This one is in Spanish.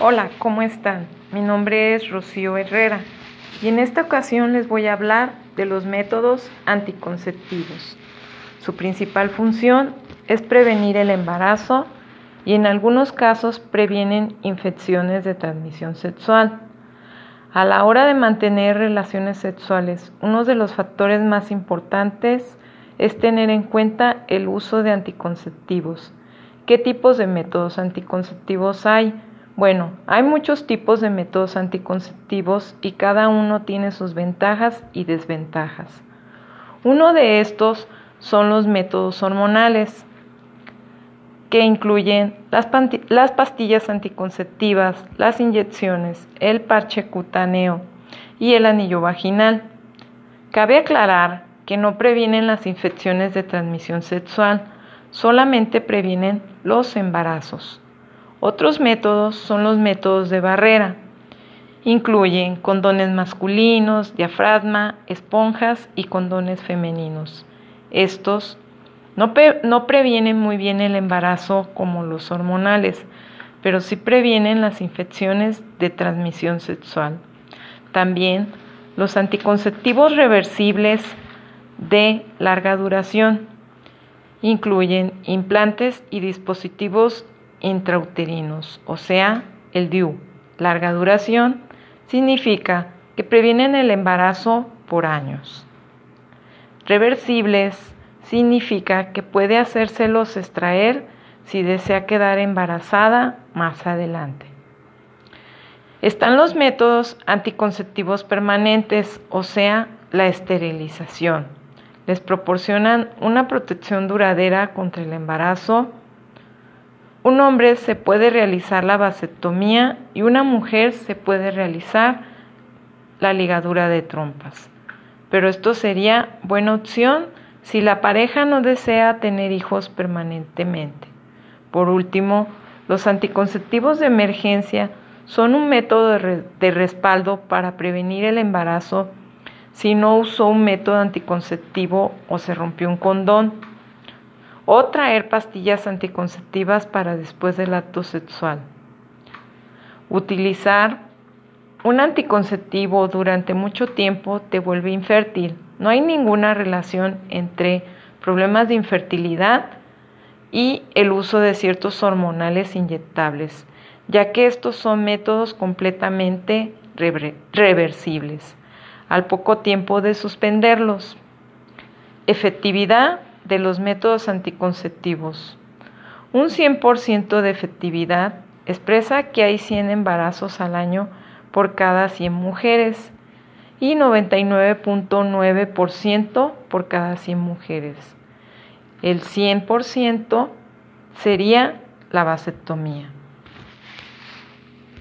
Hola, ¿cómo están? Mi nombre es Rocío Herrera y en esta ocasión les voy a hablar de los métodos anticonceptivos. Su principal función es prevenir el embarazo y en algunos casos previenen infecciones de transmisión sexual. A la hora de mantener relaciones sexuales, uno de los factores más importantes es tener en cuenta el uso de anticonceptivos. ¿Qué tipos de métodos anticonceptivos hay? Bueno, hay muchos tipos de métodos anticonceptivos y cada uno tiene sus ventajas y desventajas. Uno de estos son los métodos hormonales, que incluyen las, las, pastillas anticonceptivas, las inyecciones, el parche cutáneo y el anillo vaginal. Cabe aclarar que no previenen las infecciones de transmisión sexual, solamente previenen los embarazos. Otros métodos son los métodos de barrera. Incluyen condones masculinos, diafragma, esponjas y condones femeninos. Estos no, previenen muy bien el embarazo como los hormonales, pero sí previenen las infecciones de transmisión sexual. También los anticonceptivos reversibles de larga duración incluyen implantes y dispositivos intrauterinos, o sea, el DIU. Larga duración significa que previenen el embarazo por años. Reversibles significa que puede hacérselos extraer si desea quedar embarazada más adelante. Están los métodos anticonceptivos permanentes, o sea, la esterilización. Les proporcionan una protección duradera contra el embarazo. Un hombre se puede realizar la vasectomía y una mujer se puede realizar la ligadura de trompas. Pero esto sería buena opción si la pareja no desea tener hijos permanentemente. Por último, los anticonceptivos de emergencia son un método de, respaldo para prevenir el embarazo si no usó un método anticonceptivo o se rompió un condón, o traer pastillas anticonceptivas para después del acto sexual. Utilizar un anticonceptivo durante mucho tiempo te vuelve infértil no hay ninguna relación entre problemas de infertilidad y el uso de ciertos hormonales inyectables, ya que estos son métodos completamente reversibles al poco tiempo de suspenderlos. Efectividad de los métodos anticonceptivos. Un 100% de efectividad expresa que hay 100 embarazos al año por cada 100 mujeres y 99.9% por cada 100 mujeres. El 100% sería la vasectomía.